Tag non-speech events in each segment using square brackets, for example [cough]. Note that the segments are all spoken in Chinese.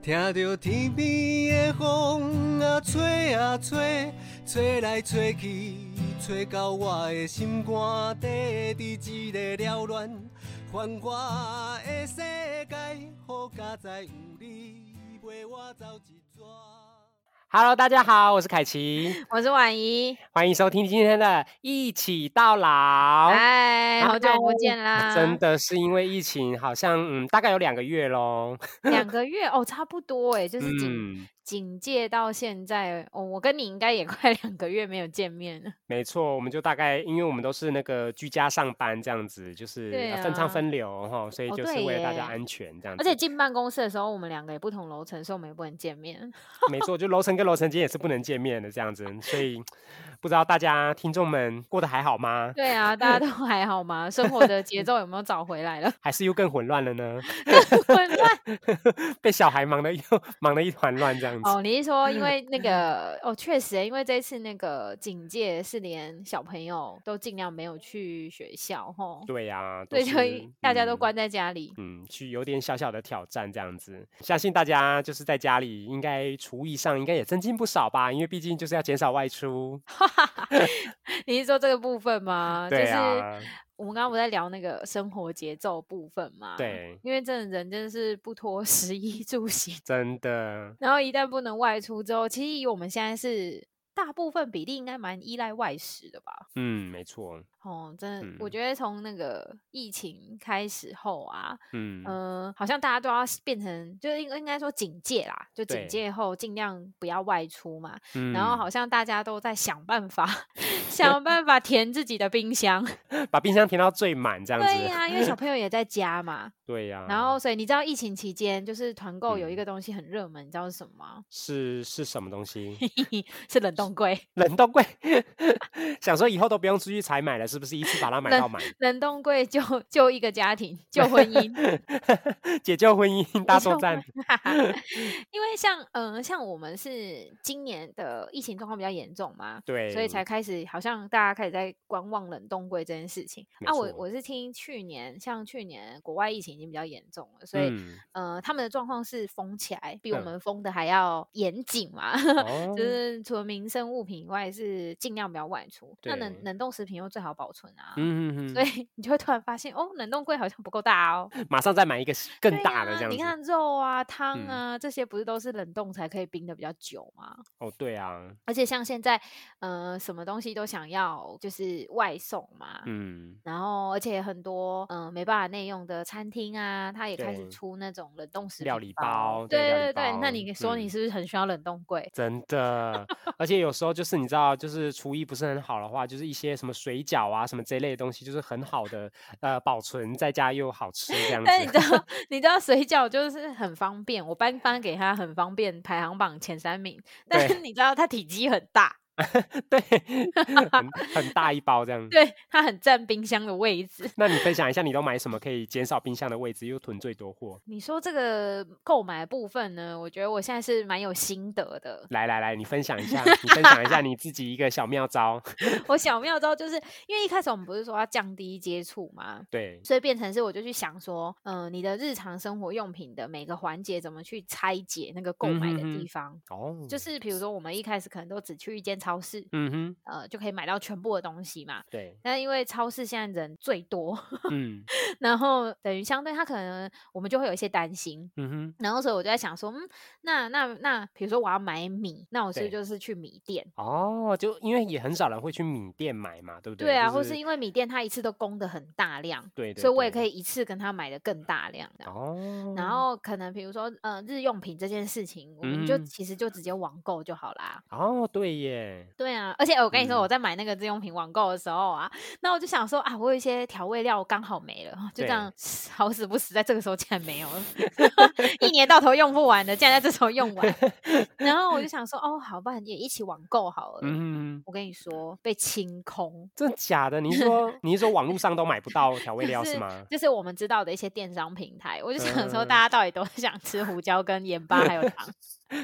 听着天边的风啊吹啊吹，吹来吹去，吹到我的心肝底，伫一个了乱繁华的世界，好佳哉有你陪我走一转。Hello，大家好，我是凯奇，我是婉怡，欢迎收听今天的《一起到老》。哎，好久不见啦！真的是因为疫情，好像嗯，大概有两个月喽。两个月哦，差不多哎，就是今嗯，警戒到现在哦，我跟你应该也 [laughs] 快两个月没有见面了。[laughs] 没错，我们就大概，因为我们都是那个居家上班这样子，就是分仓啊分流哈，所以哦就是为了大家安全这样子。而且进办公室的时候，我们两个也不同楼层，所以我们也不能见面。没错，就楼层跟楼层间也是不能见面的这样子，所以不知道大家听众们过得还好吗？对啊，大家都还好吗？生活的节奏有没有找回来了？[laughs] 还是又更混乱了呢？[laughs] 混乱 [laughs] 被小孩忙的又忙的一团乱这样子。哦，你是说因为那个哦，确实耶，因为这次那个警戒是连小朋友都尽量没有去学校吼，对呀、对所以就大家都嗯关在家里。嗯，去有点小小的挑战这样子，相信大家就是在家里，应该厨艺上应该也增进不少吧，因为毕竟就是要减少外出。[laughs] 你是说这个部分吗？对就是啊，我们刚刚不在聊那个生活节奏部分嘛？，对，因为真的人真的是不脱食衣住行，[laughs] 真的，然后一旦不能外出之后，其实以我们现在是大部分比例应该蛮依赖外食的吧？嗯，没错，哦，真的，我嗯觉得从那个疫情开始后啊，嗯，嗯、好像大家都要变成，就是应应该说警戒啦，就警戒后尽量不要外出嘛。嗯然后好像大家都在想办法，[laughs] 想办法填自己的冰箱。[laughs] 把冰箱填到最满这样子。对呀、因为小朋友 [laughs] 也在家嘛。对呀、然后，所以你知道疫情期间，就是团购有一嗯个东西很热门，你知道是什么吗？是是什么东西？是冷冻柜。冷冻柜，想说以后都不用出去采买了，是不是一次把它买到满？冷冻柜救救 [laughs] 一个家庭，[laughs] 救婚姻。[laughs] 解救婚姻大作救战。因为像嗯、呃像我们是今年的疫情状况比较严重嘛，对，所以才开始好像大家开始在观望冷冻柜这件事情。啊，我我是听去年，像去年国外疫情已经比较严重了，所以、嗯呃他们的状况是封起来，比我嗯们封的还要严谨嘛。哦就是除了民生物品以外，是尽量不要外出。那冷冷冻食品又最好保存啊，嗯嗯所以你就会突然发现，哦，冷冻柜好像不够大哦。嗯，马上再买一个更大的这样子。呀你看肉啊、汤嗯啊、这些不是都是冷冻才可以冰的比较久吗？哦，对啊，而且像现在，呃，什么东西都想要就是外送嘛，嗯，然后而且很多嗯、呃没办法内用的餐厅啊，它也开始出那种冷冻食品料理包对对对对，那你说你嗯是不是很需要冷冻柜？真的，而且有时候就是你知道，就是厨艺不是很好的话，就是一些什么水饺啊什么这一类的东西，就是很好的呃保存在家又好吃这样子但你知。道，你知道水饺就是很方便，我颁发给他很方便，排行榜前三名。但是你知道它体积很大，[laughs] 对，很很大一包这样。对，它很占冰箱的位置。那你分享一下，你都买什么可以减少冰箱的位置，又囤最多货？你说这个购买的部分呢，我觉得我现在是蛮有心得的。来来来，你分享一下，你分享一下你自己一个小妙招。[laughs] 我小妙招就是因为一开始我们不是说要降低接触吗？对，所以变成是我就去想说，嗯、你的日常生活用品的每个环节怎么去拆解那个购买的地方。哦，就是比如说，我们一开始可能都只去一间超市，嗯哼，呃，就可以买到全部的东西嘛。对，但因为超市现在人最多，[laughs] 嗯然后等于相对他可能我们就会有一些担心。嗯哼，然后所以我就在想说，嗯，那那那，比如说我要买米，那我是不是就是去米店？哦，就因为也很少人会去米店买嘛，对不对对啊，就是或是因为米店它一次都供的很大量，对对，所以我也可以。一次跟他买的更大量。哦，然后可能比如说呃日用品这件事情，我们就嗯其实就直接网购就好啦。哦，对耶，对啊，而且我跟你说，嗯我在买那个日用品网购的时候啊，那我就想说啊，我有一些调味料刚好没了，就这对样 [laughs] 好死不死，在这个时候竟然没有了，[laughs] 一年到头用不完的，竟然在这时候用完。[laughs] 然后我就想说，哦，好，吧也一起网购好了。嗯，我跟你说，被清空。真的假的？你是说你是说网络上都买不到调味料就是是吗？就是我们知道的一些电商平台，我就想说，嗯大家到底都想吃胡椒跟盐巴还有糖，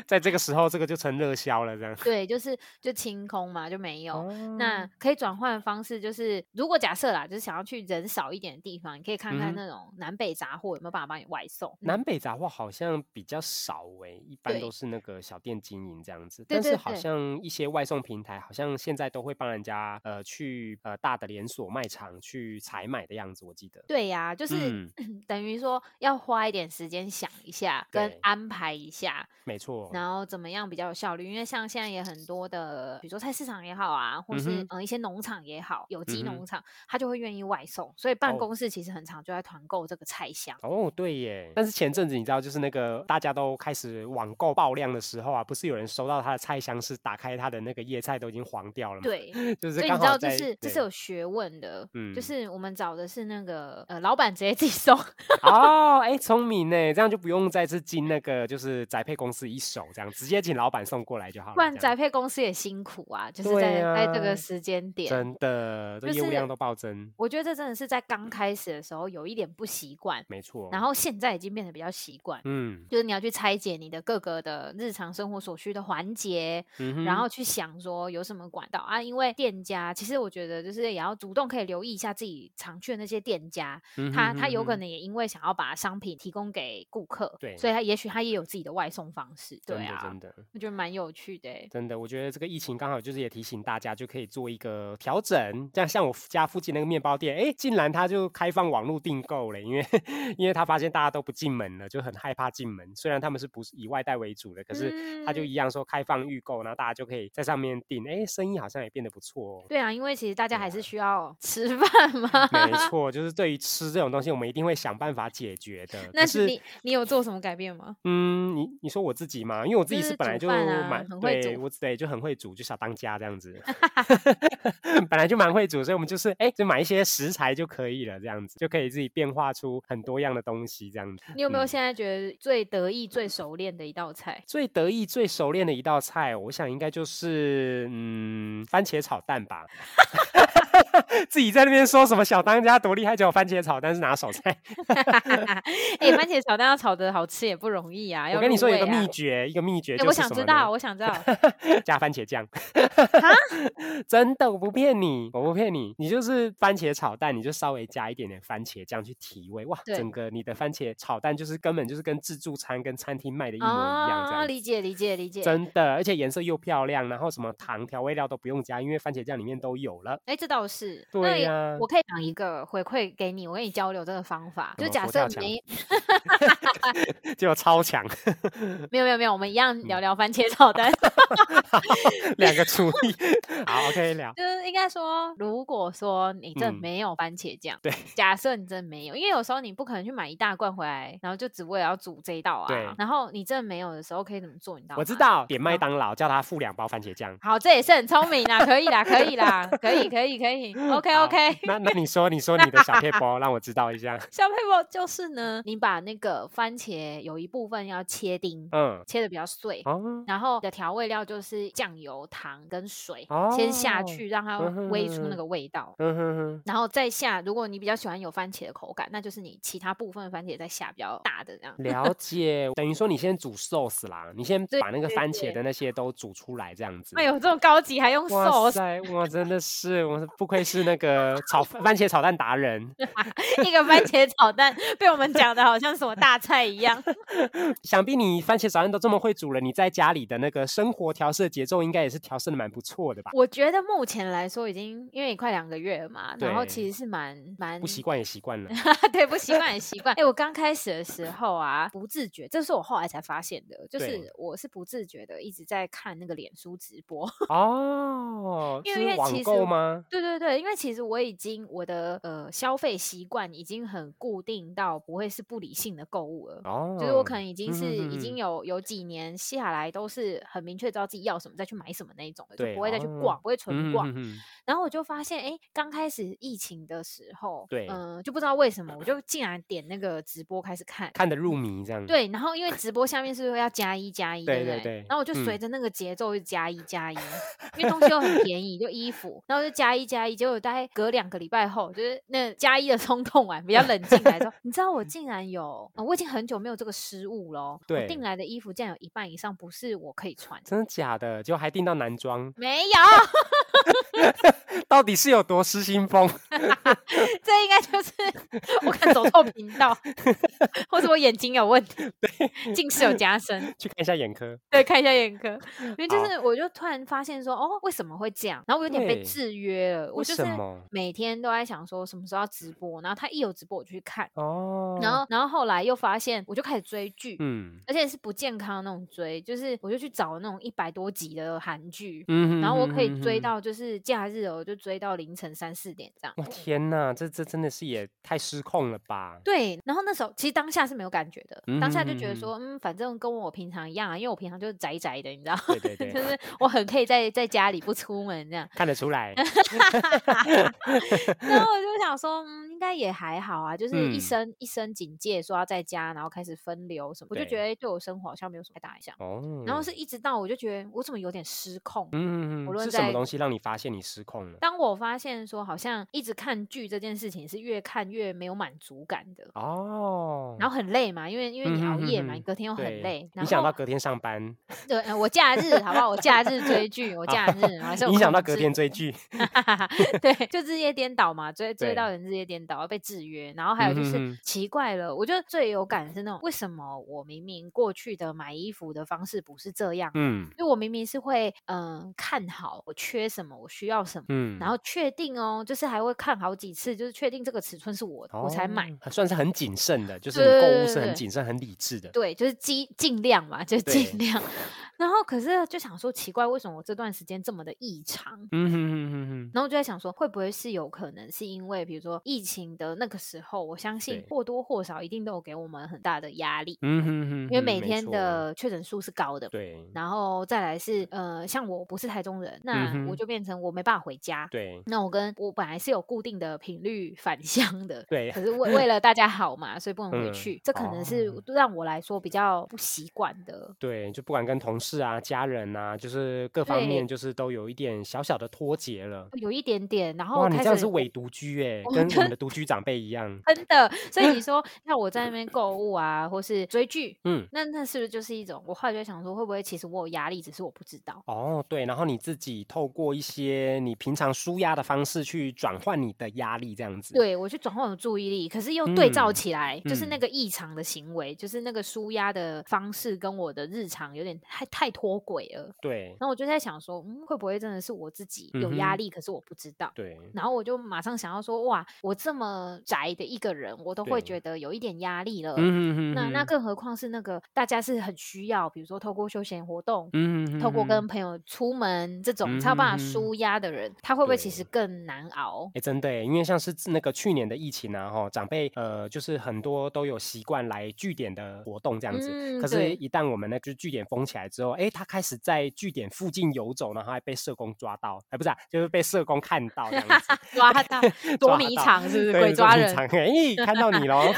在这个时候，这个就成热销了，这样。对，就是就清空嘛，就没有。那哦可以转换的方式就是，如果假设啦，就是想要去人少一点的地方，你可以看看那种南北杂货有没有办法帮你外送。嗯南北杂货好像比较少诶、一般都是那个小店经营这样子。但是好像一些外送平台，好像现在都会帮人家呃去呃大的连锁卖场去采买的样子，我记得。对呀、就是、嗯 [clears throat] 等于说要花一点时间想一下，跟安排一下，没错。然后怎么样比较有效率？因为像现在也很多的，比如说菜市场也好啊，或是嗯一些农场也好，有机农场，他就会愿意外送，所以办哦公室其实很常就在团购这个菜箱。哦，对耶！但是前阵子你知道，就是那个大家都开始网购爆量的时候啊，不是有人收到他的菜箱是打开他的那个叶菜都已经黄掉了吗？，对，[laughs] 就是所以你知道这是这是有学问的，嗯就是我们找的是那个呃老板直接自己送，[laughs] 哦，哎，聪明呢，这样就不用再次进那个就是宅配公司一手，这样直接请老板送过来就好了。不然宅配公司也辛苦啊，就是对在、在这啊个时间点。真的，这就是业务量都暴增，我觉得这真的是在刚开始的时候有一点不习惯，没错。然后现在已经变得比较习惯。嗯就是你要去拆解你的各个的日常生活所需的环节，嗯，然后去想说有什么管道啊。因为店家其实我觉得就是也要主动可以留意一下自己常去的那些店家，嗯他他有可能也因为想要把商品提供给顾客，对所以他也许他也有自己的外送方式，对真的啊真，的我觉得蛮有趣的欸。真的，我觉得这个疫情刚好就是也提醒大家，就可以做一个调整。这样像我家附近那个面包店，哎，竟然他就开放网络订购了，因为因为他发现大家都不进门了，就很害怕进门。虽然他们是不是以外带为主的，可是他就嗯一样说开放预购，然后大家就可以在上面订，哎，生意好像也变得不错哦。对啊，因为其实大家还是需要 [laughs] 吃饭嘛。没错，就是对于吃这种东西，我们一定会想办法解决的。那是你你有做什么改变吗？嗯，你你说我自己嘛，因为我自己是是本来就蛮、对我对就很会煮，就小当家这样子，[laughs] 本来就蛮会煮，所以我们就是哎、就买一些食材就可以了，这样子就可以自己变化出很多样的东西，这样子。你有没有嗯现在觉得最得意、最熟练的一道菜？最得意、最熟练的一道菜，我想应该就是嗯番茄炒蛋吧。[laughs] 自己在那边说什么小当家多厉害，结果番茄炒蛋是拿手菜。[laughs] 哎、番茄炒蛋要炒的好吃也不容易啊！[laughs] 要我跟你说有个秘诀，一个秘诀？我想知道，我想知道。加番茄酱，[laughs] 真的，我不骗你，我不骗你，你就是番茄炒蛋，你就稍微加一点点番茄酱去提味，哇，整个你的番茄炒蛋就是根本就是跟自助餐跟餐厅卖的一模一样，这啊，样子。理解理解理解。真的，而且颜色又漂亮，然后什么糖调味料都不用加，因为番茄酱里面都有了。哎，这倒是。对呀我可以讲一个回馈给你，我跟你交流这个方法。就假设没结果超强，没有没有没有，我们一样嗯聊聊番茄炒蛋。[laughs] 两个厨艺，好，OK 聊。就是应该说，如果说你真的嗯没有番茄酱，对，假设你真的没有，因为有时候你不可能去买一大罐回来，然后就只为了要煮这一道对啊。然后你真的没有的时候，可以怎么做？你知道吗？我知道，点麦好当劳叫他付两包番茄酱。好，这也是很聪明啦，可以啦，可以啦，可以，可以，可以，OK OK。那那你说，你说你的小配包，[laughs] 让我知道一下。小配包就是呢，你把那个番茄有一部分要切丁，嗯，切的比较碎。哦，然后的调味料就是酱油、糖跟水，先下哦去让它嗯煨出那个味道，嗯哼哼，然后再下。如果你比较喜欢有番茄的口感，那就是你其他部分的番茄再下比较大的这样。了 [laughs] 解。等于说你先煮 sauce 啦，你先把那个番茄的那些都煮出来，这样子。哎呦，这种高级还用哇 sauce，塞，哇，真的是，我是不愧是那个炒番茄炒蛋达人。[laughs] 一个番茄炒蛋被我们讲的好像什么大菜一样。[laughs] 想必你番茄炒蛋都这么会煮了，你在家里的那个生活调色节奏应该也是调色的蛮不错的吧？我觉得目前来说已经因为你快两个月了嘛，然后其实是蛮蛮不习惯也习惯了。[laughs] 对，不习惯也习惯。哎、我刚开始的时候啊，不自觉，这是我后来才发现的，就是我是不自觉的一直在看那个脸书直播。哦，因为网因为其实购吗？对对对，因为其实我已经我的呃消费习惯已经很固定到不会是不理性的购物了。哦，就是我可能已经嗯是已经有有几年下来都是很明确知道自己要什么再去买什么那一种的，就不会再去哦逛，不会纯逛。然后我就发现，哎，刚开始疫情的时候，对嗯、就不知道为什么，我就竟然点那个直播开始看，看得入迷这样。，对，然后因为直播下面是不是要加一加一，不对？对对对然后我就随嗯着那个节奏就加一加一，因为东西又很便宜，就衣服，然后就加一加一，结果就大概隔两个礼拜后，就是那加一的冲动完比较冷静来说，[laughs] 你知道我竟然有，哦我已经很久没有这个失误咯。我对订来的衣服竟然有一半以上不是我可以穿。真的假的？结果还订到男装，没有，[laughs] 到底是有多失心疯？[laughs] 这应该就是我看走错频道，[laughs] 或者我眼睛有问题，近视有加深。去看一下眼科。对，看一下眼科，因为就是我就突然发现说，哦，为什么会这样？然后我有点被制约了，我就是每天都在想说什么时候要直播，然后他一有直播我就去看，哦，然后然后后来又发现我就开始追剧，嗯而且是不健康的那种追，就是我就去找那种一百多集的韩剧。嗯然后我可以追。到，就是假日哦，我就追到凌晨三四点这样。我天呐，这这真的是也太失控了吧？对，然后那时候其实当下是没有感觉的，当下就觉得说，嗯，反正跟我平常一样啊，因为我平常就是宅宅的，你知道，对对对 [laughs] 就是我很可以在在家里不出门这样。看得出来。[laughs] 然后我就想说，嗯，应该也还好啊，就是一嗯生、一生警戒说要在家，然后开始分流什么，我就觉得对我生活好像没有什么太大影响。哦，然后是一直到我就觉得我怎么有点失控。嗯，无论是什么东西让你发现你失控了？当我发现说好像一直看剧这件事情是越看越没有满足感的，哦，然后很累嘛，因为因为你嗯熬夜嘛，哼哼哼你隔天又很累，然影响到隔天上班，[laughs] 对，呃我假日好不好？我假日追剧，我假日 [laughs] 我还是有影响到隔天追剧。[laughs] 对，就日夜颠倒嘛，追追到人日夜颠倒，被制约。然后还有就是、奇怪了，我觉得最有感的是那种，为什么我明明过去的买衣服的方式不是这样？嗯因为我明明是会嗯、呃看好我缺什么，我需要什么。嗯，然后确定哦，就是还会看好几次，就是确定这个尺寸是我的，我才买。哦，算是很谨慎的，就是购物是很谨慎、很理智的。对，就是尽尽量嘛，就尽量。[laughs] 然后可是就想说，奇怪，为什么我这段时间这么的异常？嗯哼哼然后我就在想说，会不会是有可能是因为，比如说疫情的那个时候，我相信或多或少一定都有给我们很大的压力，嗯哼哼哼，因为每天的确诊数是高的。对然后再来是呃，像我不是台中人，那我就变成我没办法回家。对那我跟我本来是有固定的频率返乡的，对可是为为了大家好嘛，所以不能回嗯去，这可能是哦让我来说比较不习惯的。对，就不管跟同事啊、家人啊，就是各方面，就是都有一点小小的脱节了。有一点点，然后哇，你这样是伪独居哎，我跟我们的独居长辈一样。[laughs] 真的，所以你 [laughs] 说那我在那边购物啊，或是追剧，嗯，那那是不是就是一种？我后来就想说，会不会其实我有压力，只是我不知道。哦，对，然后你自己透过一些你平常舒压的方式去转换你的压力，这样子。对我去转换我的注意力，可是又对照嗯起来，就是那嗯个异常的行为，就是那个舒压的方式跟我的日常有点太太脱轨了。对然后我就在想说，嗯，会不会真的是我自己有压力，可是我不知道。对，然后我就马上想要说，哇，我这么宅的一个人，我都会觉得有一点压力了。嗯那那更何况是那个大家是很需要，比如说透过休闲活动，嗯哼透过跟朋友出门这种才有办法舒压的人，他会不会其实更难熬？哎，真的，因为像是那个去年的疫情啊，哈，长辈呃，就是很多都有习惯来据点的活动这样子。嗯可是，一旦我们那就据点封起来之后，哎，他开始在据点附近游走，然后还被社工抓到，哎，不是、啊，就是被社工看到 [laughs] 这样子。抓到 [laughs] 捉迷藏是不是？鬼抓人。哎，看到你喽。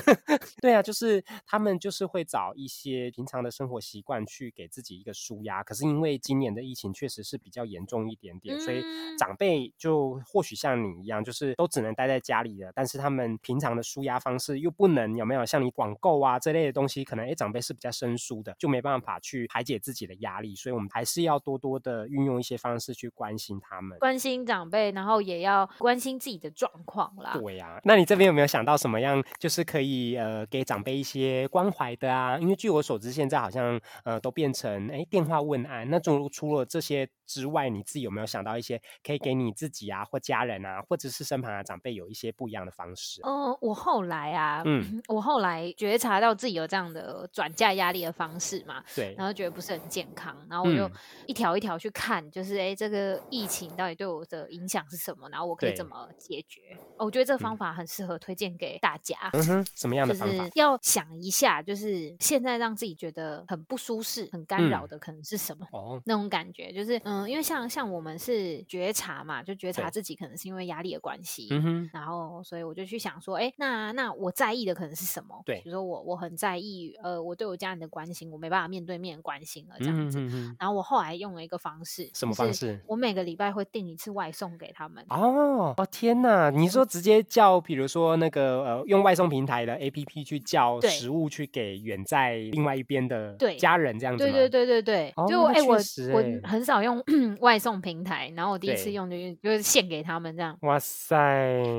[laughs] 对啊，就是他们就是会找一些平常的生活习惯去给自己一个舒压。可是因为今年的疫情确实是比较严重一点点，所以嗯长辈就或许像你一样，就是都只能待在家里了。但是他们平常的舒压方式又不能有没有像你网购啊这类的东西，可能哎长辈是比较生疏的，就没办法去排解自己的压力。所以我们还是要多多的运用一些方式去关心他们。关心长辈，然后也要关心自己的状况啦。对呀、那你这边有没有想到什么样，就是可以呃给长辈一些关怀的啊？因为据我所知，现在好像呃都变成哎电话问安。那除除了这些之外，你自己有没有想到一些可以给你自己啊，或家人啊，或者是身旁的长辈有一些不一样的方式？嗯，我后来啊，嗯我后来觉察到自己有这样的转嫁压力的方式嘛，对，然后觉得不是很健康，然后我就嗯一条一条去看，就是哎，诶这个疫情到底对我的影响是什么，然后我可以怎么解决？哦我觉得这个方嗯法很适合推荐给大家。嗯哼，什么样的就方法是？要想一下，就是现在让自己觉得很不舒适、很干扰嗯的可能是什么？哦，那种感觉就是，嗯，因为像像我们是觉察嘛，就觉察自己可能是因为压力的关系，嗯哼，然后所以我就去想说，哎，那那我在意的可能是什么？对比如说我我很在意，呃，我对我家人的关心，我没办法面对面关心了这嗯样子。嗯哼哼，然后我后来用了一个方式，什么方式我每个礼拜会定一次外送给他们。哦哦天哪！你说直接叫，比如说那个呃，用外送平台的 APP 去叫食物去给远在另外一边的对家人，这样子？对对对对对，哦就哎、那我我欸很少用 [clears throat] 外送平台，然后我第一次用就是就是献给他们这样，哇塞！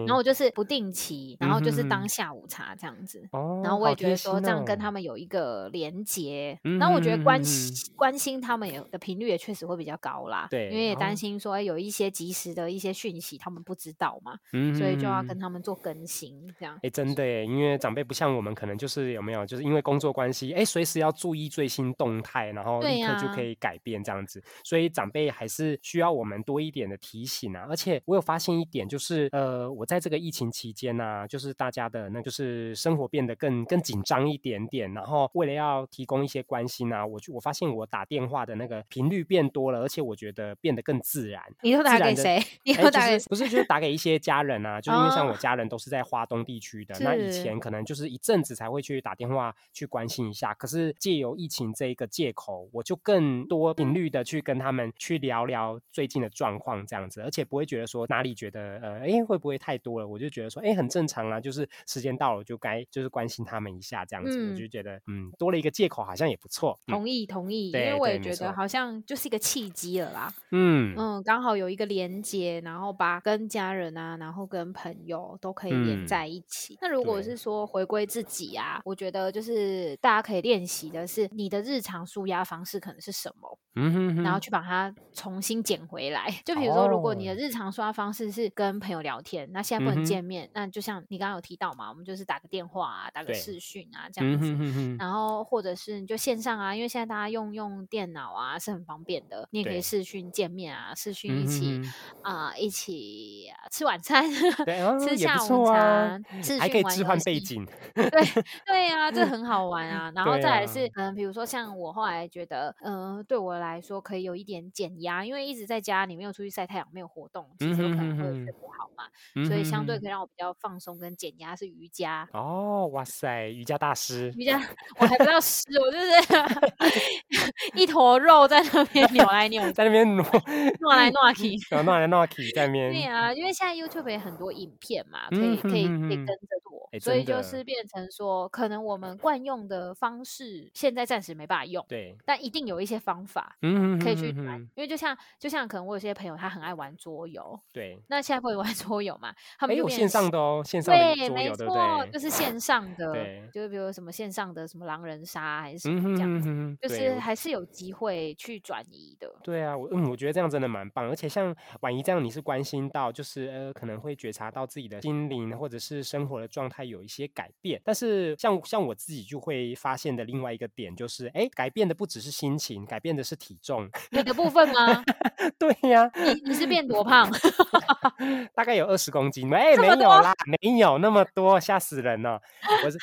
然后我就是不定期，然后就是当下午茶这样子。哦，然后我也觉得说这样跟哦他们有一个连接，嗯然后我觉得关心关心他们也的频率也确实会比较高啦。对因为也哦担心说哎有一些及时的一些讯息他们不知道嘛，嗯所以就要嗯跟他们做更新这样。哎，真的耶，因为长辈不像我们，可能就是有没有，就是因为工作关系，哎，随时要注意最新动态，然后立刻就可以改变这样子，所以长辈还是需要我们多一点的提醒啊。而且我有发现一点，就是呃，我在这个疫情期间呢、就是大家的那就是生活变得更更紧张一点点，然后为了要提供一些关心啊，我就我发现我打电话的那个频率变多了，而且我觉得变得更自然。你都自然的打给谁？你哎，就都打给不是就是打给一些家人啊？就是因为像我哦家人都是在华东地区的，那以前可能就是一阵子才会去打电话去关心一下。可是借由疫情这一个借口，我就更多频率的去跟他们去聊聊最近的状况，这样子，而且不会觉得说哪里觉得呃，哎，会不会太多了？我就觉得说，哎，很正常啊，就是时间到了就该就是关心他们一下，这样子，我嗯就觉得嗯，多了一个借口好像也不错。嗯同意同意，因为我也觉得好像就是一个契机了啦。嗯嗯，刚好有一个连接，然后把跟家人啊，然后跟朋友都可以连嗯。在一起。那如果是说回归自己啊，我觉得就是大家可以练习的是你的日常舒压方式可能是什么，嗯哼哼，然后去把它重新捡回来。就比如说，如果你的哦。日常舒压方式是跟朋友聊天，那现在不能见面，那就像你刚刚有提到嘛，我们就是打个电话啊，打个视讯啊这。样嗯子。哼哼。哼，然后或者是你就线上啊，因为现在大家用用电脑啊是很方便的，你也可以视讯见面啊，视讯一起哼啊、一起啊吃晚餐，[laughs] 对啊，吃下午茶，视还可以置换背景。[laughs] 对对啊、这很好玩啊。[laughs] 然后再来是啊，嗯，比如说像我后来觉得，嗯、对我来说可以有一点减压，因为一直在家里没有出去晒太阳，没有活动，其嗯实可能会睡不好嘛。嗯所以相对可以让我比较放松跟减压是瑜伽。哦，哇塞，瑜伽大师，瑜伽我还不到师，我就是一坨肉在那边扭来扭去，在那边挪，挪来挪去。然后弄来弄去，在那边，对啊，因为现在 YouTube 也很多影片嘛，可以嗯可以可以跟着做，哎所以就是变成说，可能我们惯用的方式现在暂时没办法用，对，但一定有一些方法嗯可以去转。哼哼哼因为就像就像可能我有些朋友他很爱玩桌游，对，那现在不会玩 [laughs] 桌游嘛，他们哎，有线上的哦，线上的对，没桌游，对不错，就是线上的对，就是比如什么线上的什么狼人杀还是什么这样子，哼哼，就是还是有机会去转移的。对啊，我嗯，我觉得这样真的蛮棒，而且像婉仪这样，你是关心到，就是呃，可能会觉察到自己的心灵或者是生活的状态有一些改变。但是像像我自己就会发现的另外一个点就是，哎，改变的不只是心情，改变的是体重。你的部分吗？[laughs] 对呀、你你是变多胖？[laughs] 大概有二十公斤，哎，没有啦，没有那么多，吓死人了。我是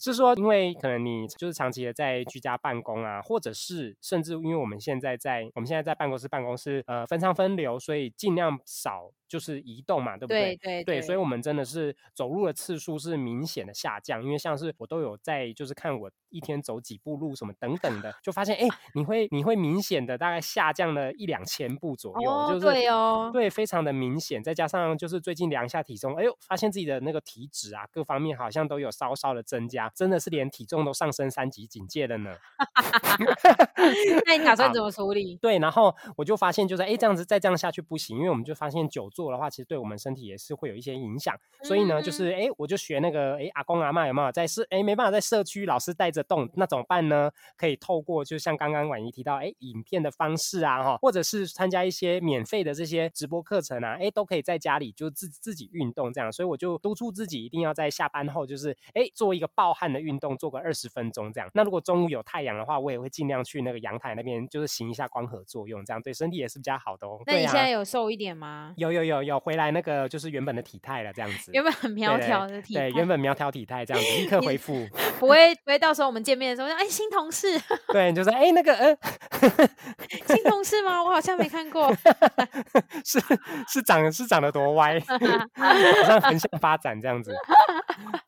[laughs] 是说，因为可能你就是长期的在居家办公啊，或者是甚至因为我们现在在我们现在在办公室办公室，呃，分仓分流，所以尽量少就是移动嘛，对不对？对对对，所以我们真的是走路的次数是明显的下降，因为像是我都有在就是看我一天走几步路什么等等的，[laughs] 就发现哎，你会你会明显的大概下降了一两千步左右，哦，就是对哦，对，非常的明显，再加上就是最近量一下体重，哎呦，发现自己的那个体脂啊，各方面好像都有稍稍的增加，真的是连体重都上升三级警戒了呢。[laughs] 那你打算怎么处理？对，然后我就发现就是，哎，这样子再这样下去不行，因为我们就发现久坐的话，其实对我们身体也是会有一些影响。所以呢，就嗯是哎，我就学那个哎阿公阿妈有没有在社哎没办法在社区老师带着动，那怎么办呢？可以透过就像刚刚婉仪提到，哎，影片的方式啊哈，或者是参加一些免费的这些直播课程啊，哎，都可以在家里就自自己运动这样。所以我就督促自己一定要在下班后就是哎做一个暴汗的运动，做个二十分钟这样。那如果中午有太阳的话，我也会尽量去那个阳台那边就是行一下光合作用，这样对身体也是比较好的哦。那你现在有瘦一点吗？有有有有有回来那个就是原本的体态了，这样子。原本很苗条的体态，对，原本苗条体态这样子，立刻回 [laughs] 复。[laughs] 不会不会到时候我们见面的时候说，哎，新同事，对，你就说哎、那个呃，新同事吗？我好像没看过。[laughs] [laughs] 是是长是长得多歪，[laughs] 好像横向发展这样子。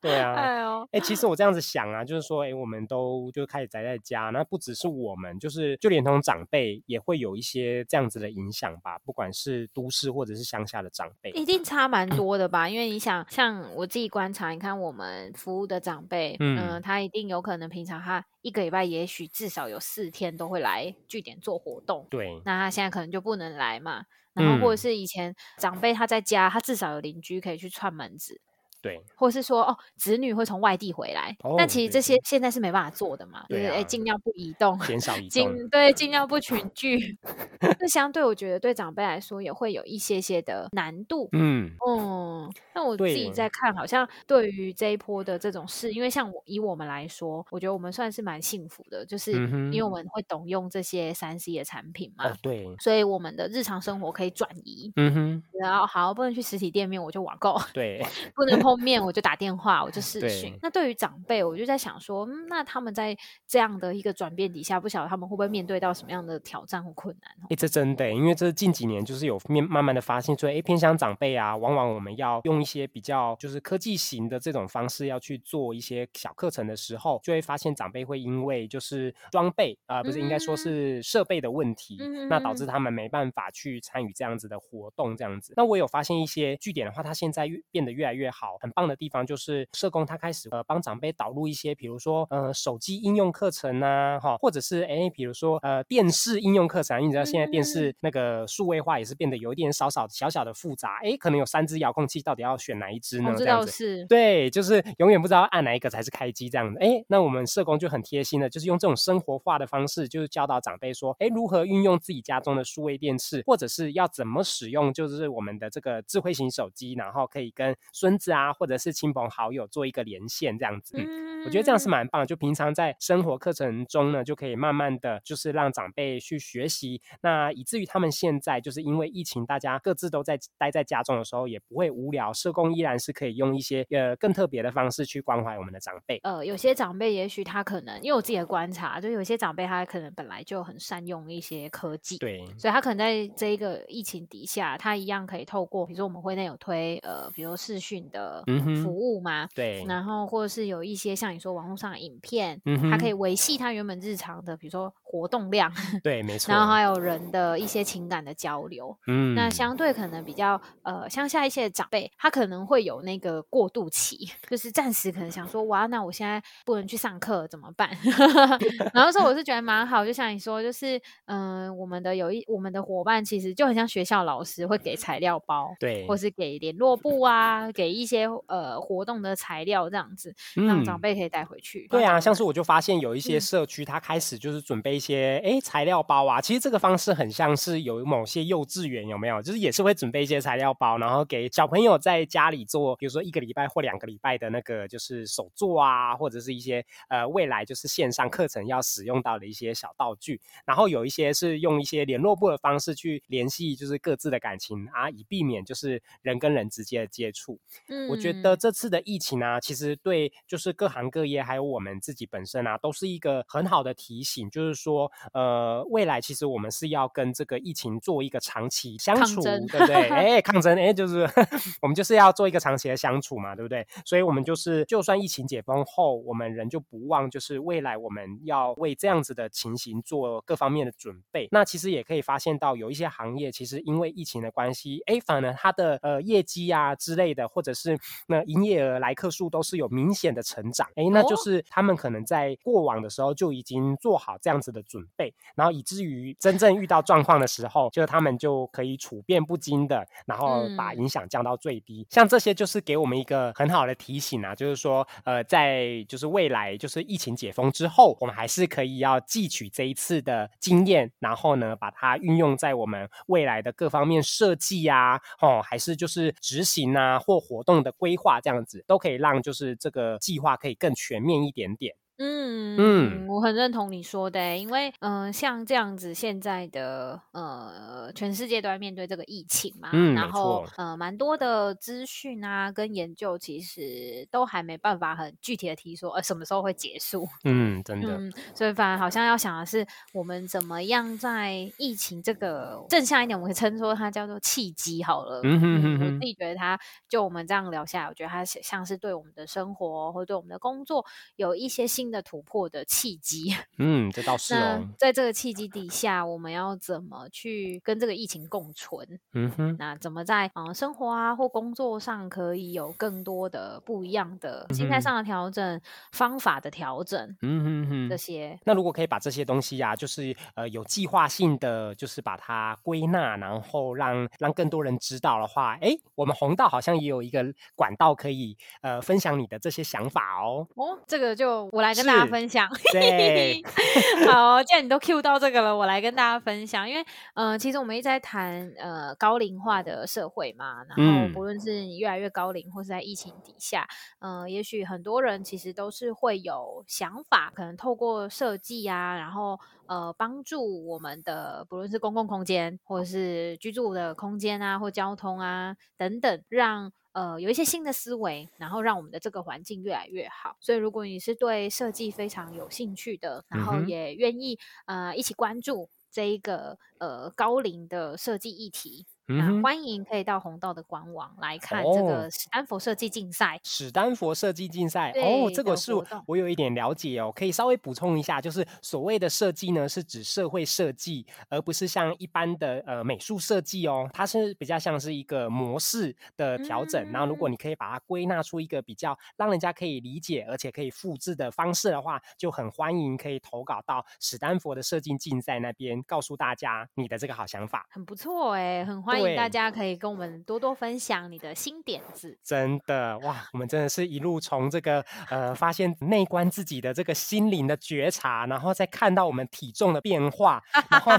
对啊，哎其实我这样子想啊，就是说，哎、我们都就开始宅在家，那不只是我们，就是就连同长辈也会有一些这样子的影响吧，不管是都市或者是乡下的长辈。一定差蛮多的吧？因为你想，像我自己观察，你看我们服务的长辈，嗯、嗯他一定有可能平常他一个礼拜也许至少有四天都会来据点做活动，对，那他现在可能就不能来嘛。然后或者嗯是以前长辈他在家，他至少有邻居可以去串门子，对，或是说哦，子女会从外地回来，哦但其实这些现在是没办法做的嘛，就是哎，尽量不移动，减少移动。尽对尽量不群聚。那相对我觉得对长辈来说也会有一些些的难度。嗯，嗯，那我自己在看，好像对于这一波的这种事，因为像我以我们来说，我觉得我们算是蛮幸福的，就是嗯因为我们会懂用这些三 C 的产品嘛，哦，对，所以我们的日常生活可以转移。嗯哼，然后好，不能去实体店面，我就网购；对，[laughs] 不能碰面，我就打电话，我就 [laughs] 视对讯。那对于长辈，我就在想说，嗯，那他们在这样的一个转变底下，不晓得他们会不会面对到什么样的挑战和困难哦？哎、这真的欸，因为这近几年就是有面慢慢的发现说，哎，偏向长辈啊，往往我们要用一些比较就是科技型的这种方式要去做一些小课程的时候，就会发现长辈会因为就是装备啊、呃不是应该说嗯是设备的问题，嗯那导致他们没办法去参与这样子的活动，这样子。那我有发现一些据点的话，它现在越变得越来越好，很棒的地方就是社工他开始呃帮长辈导入一些，比如说呃手机应用课程啊，哈，或者是哎比如说呃电视应用课程啊，你知道现在电视那个数位化也是变得有一点少少小小的复杂，哎，可能有三只遥控器，到底要选哪一只呢？这样子。对，就是永远不知道按哪一个才是开机这样子。哎，那我们社工就很贴心的，就是用这种生活化的方式，就是教导长辈说，哎，如何运用自己家中的数位电视，或者是要怎么使用，就是我们的这个智慧型手机，然后可以跟孙子啊，或者是亲朋好友做一个连线这样子。嗯嗯我觉得这样是蛮棒的，就平常在生活课程中呢，就可以慢慢的就是让长辈去学习，那以至于他们现在就是因为疫情，大家各自都在待在家中的时候，也不会无聊，社工依然是可以用一些呃更特别的方式去关怀我们的长辈。呃，有些长辈也许他可能，因为我自己的观察，就有些长辈他可能本来就很善用一些科技，对，所以他可能在这一个疫情底下，他一样可以透过，比如说我们会内有推呃，比如视讯的服务嘛，对，然后或者是有一些像你说网络上的影片，嗯它可以，维系他原本日常的，比如说活动量，对，没 [laughs] 错。然后还有人的一些情感的交流。嗯那相对可能比较呃乡下一些长辈，他可能会有那个过渡期，[laughs] 就是暂时可能想说，哇，那我现在不能去上课怎么办？[laughs] 然后说我是觉得蛮好，就像你说，就是嗯、呃我们的有一我们的伙伴其实就很像学校老师会给材料包，对，或是给联络部啊，给一些呃活动的材料这样子，让长嗯辈可以带回去。对啊，像是我就发现有一些嗯社区，它开始就是准备一些诶材料包啊。其实这个方式很像是有某些幼稚园有没有，就是也是会准备一些材料包，然后给小朋友在家里做，比如说一个礼拜或两个礼拜的那个就是手作啊，或者是一些呃未来就是线上课程要使用到的一些小道具。然后有一些是用一些联络部的方式去联系，就是各自的感情啊，以避免就是人跟人之间的接触。我觉得嗯这次的疫情啊，其实对就是各行各业还有我们自己本身啊，都是一个很好的提醒，就是说，呃，未来其实我们是要跟这个疫情做一个长期相处，对不对？[laughs] 哎，抗争，哎，就是 [laughs] 我们就是要做一个长期的相处嘛，对不对？所以我们就是，就算疫情解封后，我们人就不忘，就是未来我们要为这样子的情形做各方面的准备。那其实也可以发现到，有一些行业其实因为疫情的关系，哎，反而它的呃业绩啊之类的，或者是那营业额、来客数都是有明显的成长。哎，那就哦是他们可能在过往的时候就已经做好这样子的准备，然后以至于真正遇到状况的时候，就是他们就可以处变不惊的，然后把嗯影响降到最低。像这些就是给我们一个很好的提醒啊，就是说，呃，在就是未来就是疫情解封之后，我们还是可以要汲取这一次的经验，然后呢，把它运用在我们未来的各方面设计啊，哦，还是就是执行啊或活动的规划这样子，都可以让就是这个计划可以更全面一点点。嗯嗯我很认同你说的欸，因为嗯、呃像这样子，现在的呃，全世界都在面对这个疫情嘛，嗯然后呃，蛮多的资讯啊跟研究，其实都还没办法很具体的提说，呃，什么时候会结束。嗯，真的，嗯，所以反而好像要想的是，我们怎么样在疫情这个正向一点，我们可以称说它叫做契机好了。嗯哼哼我哼自己觉得它，就我们这样聊下来，我觉得它像像是对我们的生活或对我们的工作有一些新的突破的契机。[laughs] 嗯，这倒是那哦，在这个契机底下，我们要怎么去跟这个疫情共存？嗯哼，那怎么在嗯、呃生活啊或工作上可以有更多的不一样的心态嗯上的调整、方法的调整嗯哼哼这。些？那如果可以把这些东西呀、就是呃有计划性的，就是把它归纳，然后让让更多人知道的话，哎，我们红道好像也有一个管道可以呃分享你的这些想法哦。哦，这个就我来跟大家分享。对，[laughs] 好，既然你都 Q 到这个了，我来跟大家分享。因为，呃，其实我们一直在谈呃高龄化的社会嘛，然后嗯不论是你越来越高龄，或是在疫情底下，呃，也许很多人其实都是会有想法，可能透过设计啊，然后呃帮助我们的不论是公共空间，或者是居住的空间啊，或交通啊等等，让呃有一些新的思维，然后让我们的这个环境越来越好。所以，如果你是对设计非常有兴趣的，然后也愿意呃一起关注这一个呃高龄的设计议题。那嗯。欢迎可以到红道的官网来看这哦个史丹佛设计竞赛。史丹佛设计竞赛哦，这个是我有一点了解哦，可以稍微补充一下，就是所谓的设计呢，是指社会设计，而不是像一般的呃美术设计哦，它是比较像是一个模式的调整。然后如果嗯你可以把它归纳出一个比较让人家可以理解而且可以复制的方式的话，就很欢迎可以投稿到史丹佛的设计竞赛那边，告诉大家你的这个好想法。很不错哎、很欢迎大家可以跟我们多多分享你的新点子。真的哇，我们真的是一路从这个呃发现内观自己的这个心灵的觉察，然后再看到我们体重的变化，然后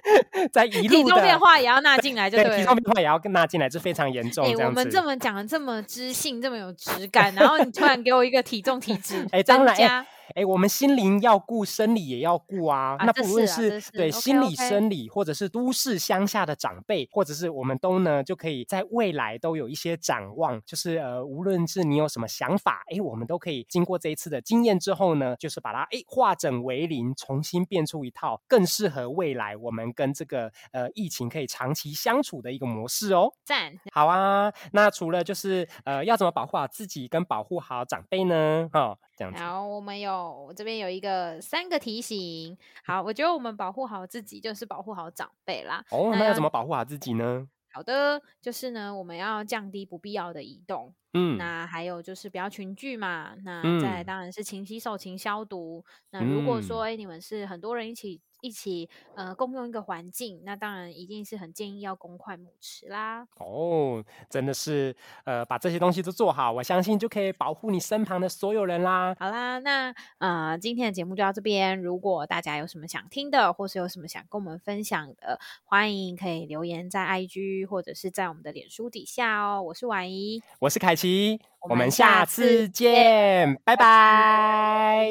[laughs] 再一体路体重变化也要纳进来就对对。体重变化也要跟纳进来，这非常严重。我们这么讲的这么知性，这么有质感，然后你突然给我一个体重体 [laughs] 质哎当然哎我们心灵要顾，生理也要顾啊。啊那不论是对心理、生理，或者是都市乡下的长辈，或者是我们都呢，就可以在未来都有一些展望。就是呃，无论是你有什么想法，哎，我们都可以经过这一次的经验之后呢，就是把它哎化整为零，重新变出一套更适合未来我们跟这个呃疫情可以长期相处的一个模式哦。赞。好啊，那除了就是呃要怎么保护好自己跟保护好长辈呢？哦，这样子。好，我们有我这边有一个三个提醒。好，我觉得我们保护好自己就是保护好长辈啦。哦，那要那要怎么保护好自己呢？好的，就是呢，我们要降低不必要的移动。嗯，那还有就是不要群聚嘛，那再当然是勤洗手、勤消毒。那如果说嗯哎、诶你们是很多人一起一起呃共用一个环境，那当然一定是很建议要公筷母匙啦。哦，真的是呃把这些东西都做好，我相信就可以保护你身旁的所有人啦。好啦，那呃今天的节目就到这边。如果大家有什么想听的，或是有什么想跟我们分享的，欢迎可以留言在 IG 或者是在我们的脸书底下哦。我是婉怡，我是凯奇，我们下次见，拜拜。